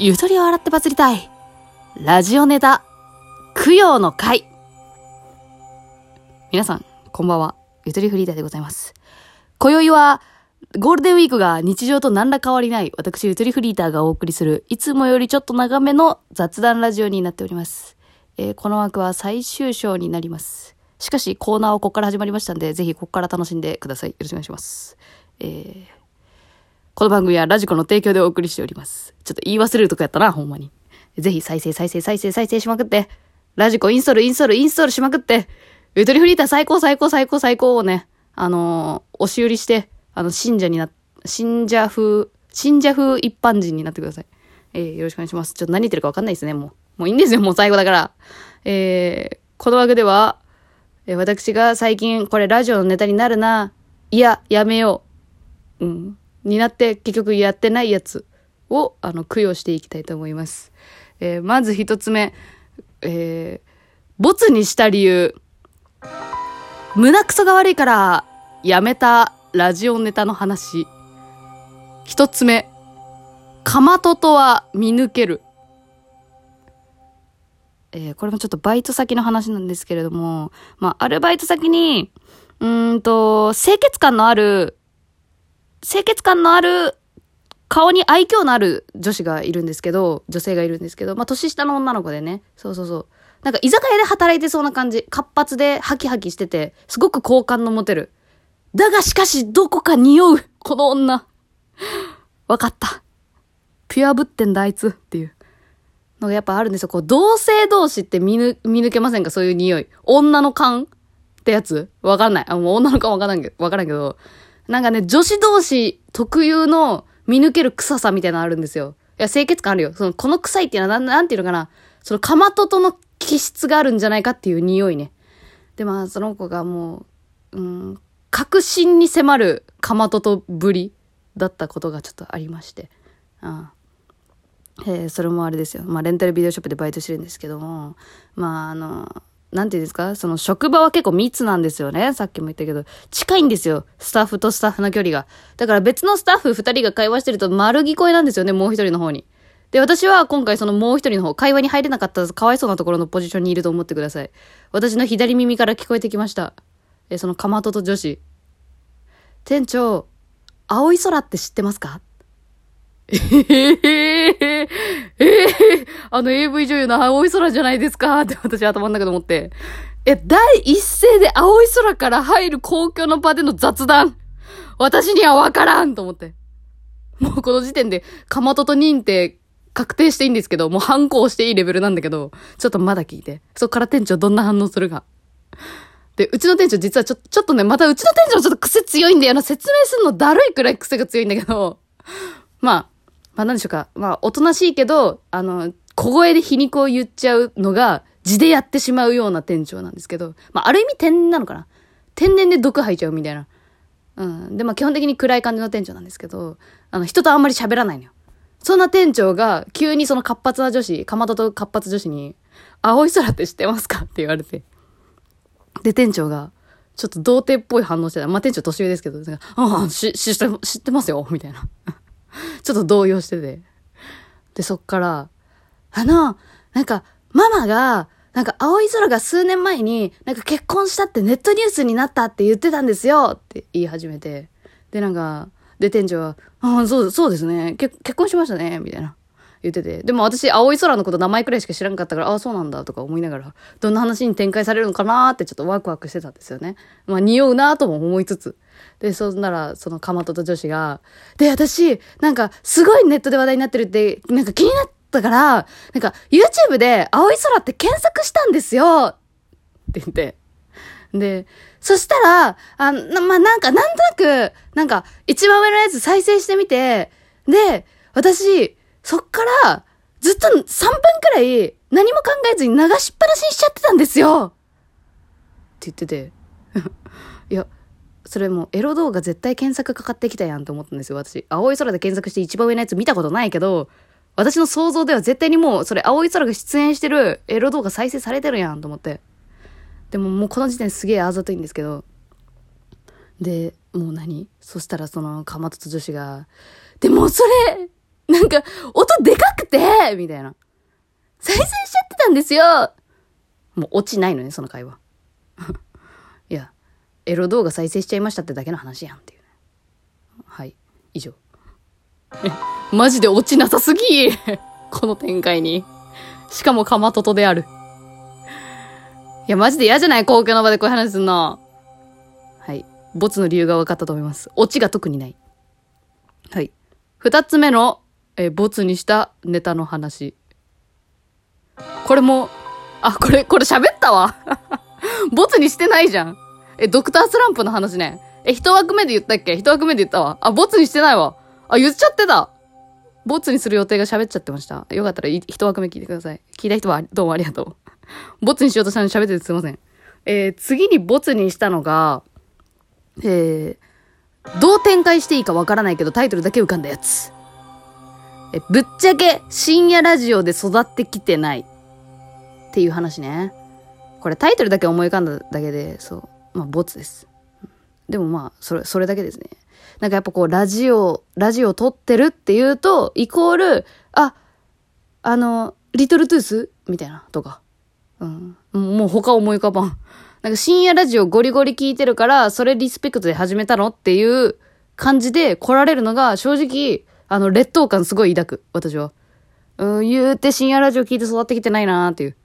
ゆとりを洗ってバズりたい。ラジオネタ、供養の会。皆さん、こんばんは。ゆとりフリーダーでございます。今宵は、ゴールデンウィークが日常と何ら変わりない、私、ゆとりフリーターがお送りする、いつもよりちょっと長めの雑談ラジオになっております。えーこの枠は最終章になります。しかし、コーナーはここから始まりましたんで、ぜひここから楽しんでください。よろしくお願いします。えーこの番組はラジコの提供でお送りしております。ちょっと言い忘れるとこやったな、ほんまに。ぜひ再生再生再生再生しまくって、ラジコインストールインストールインストールしまくって、ゆとりフリーター最高最高最高最高をね、あのー押し売りして、あの、信者にな、信者風、信者風一般人になってください。えーよろしくお願いします。ちょっと何言ってるかわかんないですね、もう。もういいんですよ、もう最後だから。えーこの枠では、えー私が最近これラジオのネタになるな、いや、やめよう。うん。になって結局やってないやつを、あの、供養していきたいと思います。えーまず一つ目、えー、ボツにした理由。胸くそが悪いから、やめたラジオネタの話。一つ目、かまととは見抜ける。えーこれもちょっとバイト先の話なんですけれども、まあ、アルバイト先に、うんと、清潔感のある、清潔感のある、顔に愛嬌のある女子がいるんですけど、女性がいるんですけど、まあ、年下の女の子でね、そうそうそう。なんか居酒屋で働いてそうな感じ。活発でハキハキしてて、すごく好感の持てる。だがしかし、どこか匂う、この女。わかった。ピュアぶってんだ、あいつっていう。のがやっぱあるんですよ。こう、同性同士って見ぬ、見抜けませんか？そういう匂い。女の勘ってやつわかんない。あ、もう女の勘わからんけど、わからんけど。なんかね、女子同士特有の見抜ける臭さみたいなのあるんですよ。いや、清潔感あるよ。その、この臭いっていうのは、なん、なんていうのかな。その、かまととの気質があるんじゃないかっていう匂いね。で、まあ、その子がもう、うん、確信に迫るかまととぶりだったことがちょっとありまして。ああえーそれもあれですよ。まあ、レンタルビデオショップでバイトしてるんですけども、まあ、あの、なんていうんですか？その職場は結構密なんですよね。さっきも言ったけど。近いんですよ。スタッフとスタッフの距離が。だから別のスタッフ二人が会話してると丸聞こえなんですよね。もう一人の方に。で、私は今回そのもう一人の方、会話に入れなかったかわいそうなところのポジションにいると思ってください。私の左耳から聞こえてきました。えそのかまとと女子。店長、青い空って知ってますか？えー、えー、あの AV 女優の青い空じゃないですかって私頭の中で思って。え、第一声で青い空から入る公共の場での雑談。私にはわからんと思って。もうこの時点で、かまとと認定確定していいんですけど、もう反抗していいレベルなんだけど、ちょっとまだ聞いて。そっから店長どんな反応するか。で、うちの店長実はちょ、ちょっとね、またうちの店長ちょっと癖強いんだよな。説明するのだるいくらい癖が強いんだけど、まあ、まあ何でしょうか。まあ、おとなしいけど、あの、小声で皮肉を言っちゃうのが、字でやってしまうような店長なんですけど、まあ、ある意味天然なのかな。天然で毒吐いちゃうみたいな。うん。で、まあ、基本的に暗い感じの店長なんですけど、あの、人とあんまり喋らないのよ。そんな店長が、急にその活発な女子、かまどと活発女子に、青い空って知ってますかって言われて。で、店長が、ちょっと童貞っぽい反応してた。まあ、店長年上ですけど、なんかああ、し、し、知ってますよみたいな。ちょっと動揺してて。で、そっから、あの、なんか、ママが、なんか、青い空が数年前に、なんか結婚したってネットニュースになったって言ってたんですよって言い始めて。で、なんか、で、店長は、ああ、そう、そうですね。結婚しましたね。みたいな。言ってて。でも私、青い空のこと名前くらいしか知らんかったから、ああ、そうなんだとか思いながら、どんな話に展開されるのかなーってちょっとワクワクしてたんですよね。まあ、匂うなとも思いつつ。で、そんなら、そのかまとと女子が、で、私、なんか、すごいネットで話題になってるって、なんか気になったから、なんか、YouTube で青い空って検索したんですよって言って。で、そしたら、あ、な、まあ、なんか、なんとなく、なんか、一番上のやつ再生してみて、で、私、そっから、ずっと3分くらい、何も考えずに流しっぱなしにしちゃってたんですよって言ってて。いや、それもエロ動画絶対検索かかってきたやんと思ったんですよ、私。青い空で検索して一番上のやつ見たことないけど、私の想像では絶対にもう、それ青い空が出演してるエロ動画再生されてるやんと思って。でももうこの時点すげえあざといんですけど。で、もう何？そしたらその、かまとと女子が、でもそれ、なんか、音でかくてみたいな。再生しちゃってたんですよもう落ちないのね、その会話。いや、エロ動画再生しちゃいましたってだけの話やんっていう、ね。はい、以上。マジで落ちなさすぎ この展開に。しかもかまととである。いや、マジで嫌じゃない？公共の場でこういう話すんの。はい。ボツの理由が分かったと思います。オチが特にない。はい。二つ目の、えボツにしたネタの話。これも、あ、これ、これ喋ったわ。ボツにしてないじゃん。え、ドクタースランプの話ね。え、一枠目で言ったっけ？一枠目で言ったわ。あ、ボツにしてないわ。あ、言っちゃってた。ボツにする予定が喋っちゃってました。よかったら一枠目聞いてください。聞いた人はどうもありがとう。ボツにしようとしたのに喋っててすいません。えー、次にボツにしたのが、えー、どう展開していいかわからないけどタイトルだけ浮かんだやつ。え、ぶっちゃけ深夜ラジオで育ってきてない。っていう話ね。これタイトルだけ思い浮かんだだけで、そう。まあ、ボツです。でもまあ、それ、それだけですね。なんかやっぱこう、ラジオ、ラジオ撮ってるっていうと、イコール、あ、あの、リトルトゥース？みたいな、とか。うん。もう他思い浮かばん。なんか深夜ラジオゴリゴリ聞いてるから、それリスペクトで始めたのっていう感じで来られるのが、正直、あの、劣等感すごい抱く、私は。うん、言うて深夜ラジオ聞いて育ってきてないなーっていう。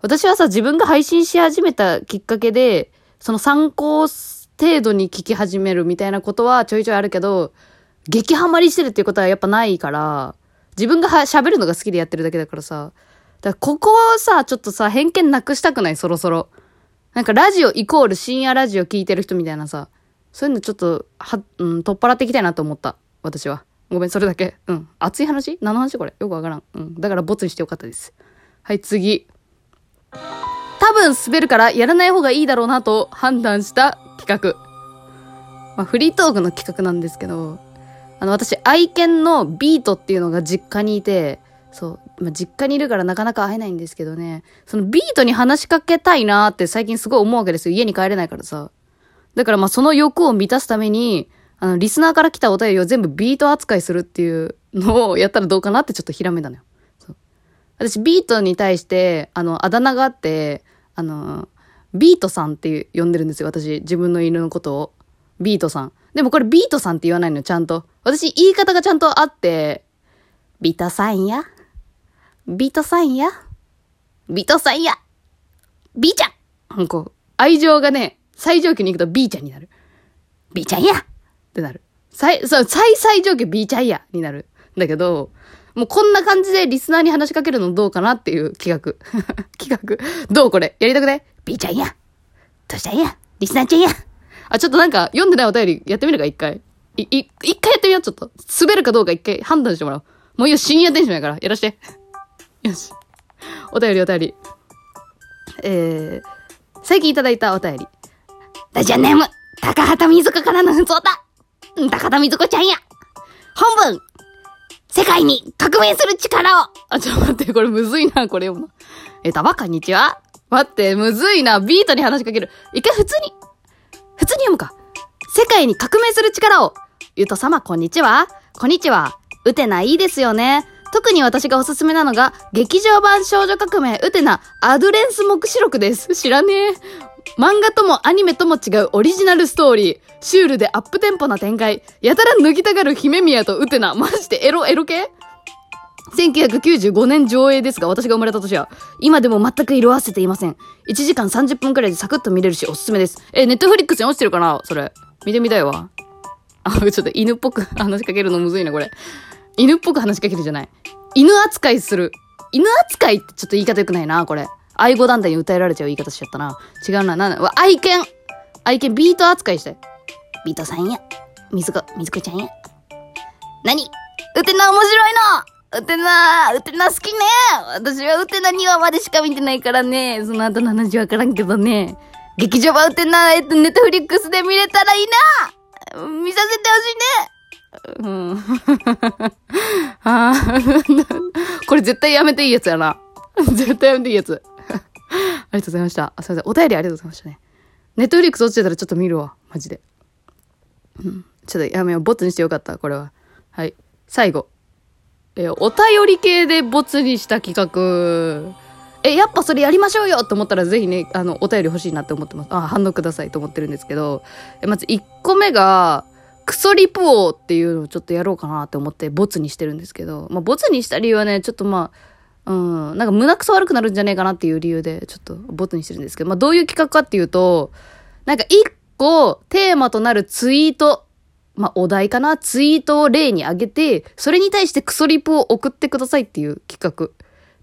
私はさ、自分が配信し始めたきっかけで、その参考程度に聞き始めるみたいなことはちょいちょいあるけど、激ハマりしてるっていうことはやっぱないから、自分が喋るのが好きでやってるだけだからさ。だからここをさ、ちょっとさ、偏見なくしたくない？そろそろ。なんかラジオイコール深夜ラジオ聞いてる人みたいなさ、そういうのちょっと、は、うん、取っ払っていきたいなと思った。私は。ごめん、それだけ。うん。熱い話？何の話これ？よくわからん。うん。だからボツにしてよかったです。はい、次。多分滑るからやらない方がいいだろうなと判断した企画。まあ、フリートークの企画なんですけど、あの、私、愛犬のビートっていうのが実家にいて、そう、まあ、実家にいるからなかなか会えないんですけどね、そのビートに話しかけたいなって最近すごい思うわけですよ。家に帰れないからさ。だからまあその欲を満たすために、あの、リスナーから来たお便りを全部ビート扱いするっていうのをやったらどうかなってちょっとひらめたのよ。私、ビートに対して、あの、あだ名があって、あの、ビートさんって呼んでるんですよ。私、自分の犬のことを。ビートさん。でもこれビートさんって言わないの、ちゃんと。私、言い方がちゃんとあって、ビートさんや。ビートさんや。ビートさんや。ビーちゃんこう、愛情がね、最上級に行くとビーちゃんになる。ビーちゃんやってなる。最、そう、最最上級ビーちゃんやになる。だけど、もうこんな感じでリスナーに話しかけるのどうかなっていう企画。企画。どうこれ？やりたくない？ビーちゃんや。どうしたんや？リスナーちゃんや。あ、ちょっとなんか読んでないお便りやってみるか、一回。い、い、一回やってみよう、ちょっと。滑るかどうか一回判断してもらおう。もういいよ、深夜テンションやから。やらして。よし。お便りお便り。えー、最近いただいたお便り。ラジオネーム、高畑水子からのふつおた。高畑水子ちゃんや。本文、世界に革命する力をあ、ちょっと待って、これむずいな、これ読むの。えー、たば、こんにちは？待って、むずいな。ビートに話しかける。一回普通に、普通に読むか。世界に革命する力を。ゆと様、こんにちは。こんにちは。うてないいですよね。特に私がおすすめなのが、劇場版少女革命ウテナアドレンス目視録です。知らねえ。漫画ともアニメとも違うオリジナルストーリー。シュールでアップテンポな展開。やたら脱ぎたがる姫宮とウテナ。マジでエロ、エロ系？1995年上映ですが、私が生まれた年は、今でも全く色あせていません。1時間30分くらいでサクッと見れるし、おすすめです。え、ネットフリックスに落ちてるかな？それ。見てみたいわ。あ、ちょっと犬っぽく話しかけるのむずいな、これ。犬っぽく話しかけるじゃない。犬扱いする。犬扱いってちょっと言い方良くないな、これ。愛護団体に訴えられちゃう言い方しちゃったな。違うな、なんだ、愛犬愛犬ビート扱いして。ビートさんや。水子、水子ちゃんや。何？うてな面白いのうてなうてな好きね私はうてな2話までしか見てないからね。その後の話わからんけどね。劇場版うてな、えっと、ネットフリックスで見れたらいいな見させてほしいねうん。あこれ絶対やめていいやつやな。絶対やめていいやつ。ありがとうございました。あ、すいません。お便りありがとうございましたね。ネットフリックス落ちてたらちょっと見るわ。マジで。うん。ちょっとやめよう。ボツにしてよかった、これは。はい。最後。え、お便り系でボツにした企画。え、やっぱそれやりましょうよと思ったらぜひね、あの、お便り欲しいなって思ってます。あ、反応くださいと思ってるんですけど、えまず1個目が、クソリプ王っていうのをちょっとやろうかなって思ってボツにしてるんですけど、まあ、ボツにした理由はね、ちょっとまあ、うん、なんか胸くそ悪くなるんじゃねえかなっていう理由で、ちょっとボツにしてるんですけど、まあ、どういう企画かっていうと、なんか1個テーマとなるツイート、まあ、お題かな？ツイートを例に挙げて、それに対してクソリプを送ってくださいっていう企画。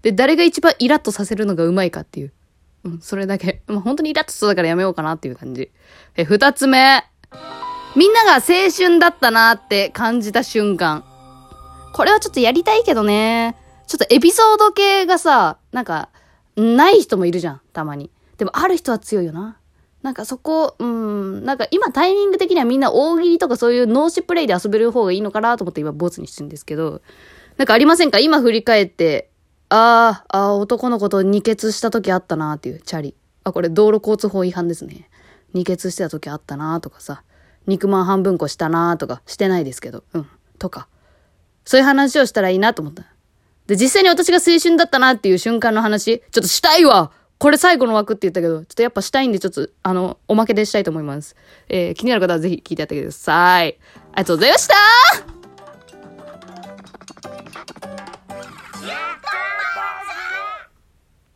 で、誰が一番イラッとさせるのがうまいかっていう。うん、それだけ。まあ、本当にイラッとしそうだからやめようかなっていう感じ。え、二つ目。みんなが青春だったなって感じた瞬間。これはちょっとやりたいけどね。ちょっとエピソード系がさ、なんか、ない人もいるじゃん、たまに。でもある人は強いよな。なんかそこ、うん、なんか今タイミング的にはみんな大喜利とかそういう脳死プレイで遊べる方がいいのかなと思って今ボツにしてるんですけど、なんかありませんか？今振り返って、ああ、ああ、男の子と二血した時あったなっていう、チャリ。あ、これ道路交通法違反ですね。二血してた時あったなとかさ、肉まん半分こしたなとか、してないですけど、うん、とか。そういう話をしたらいいなと思った。で、実際に私が青春だったなっていう瞬間の話、ちょっとしたいわこれ最後の枠って言ったけど、ちょっとやっぱしたいんで、ちょっと、あの、おまけでしたいと思います。えー、気になる方はぜひ聞いてやってください。ありがとうございました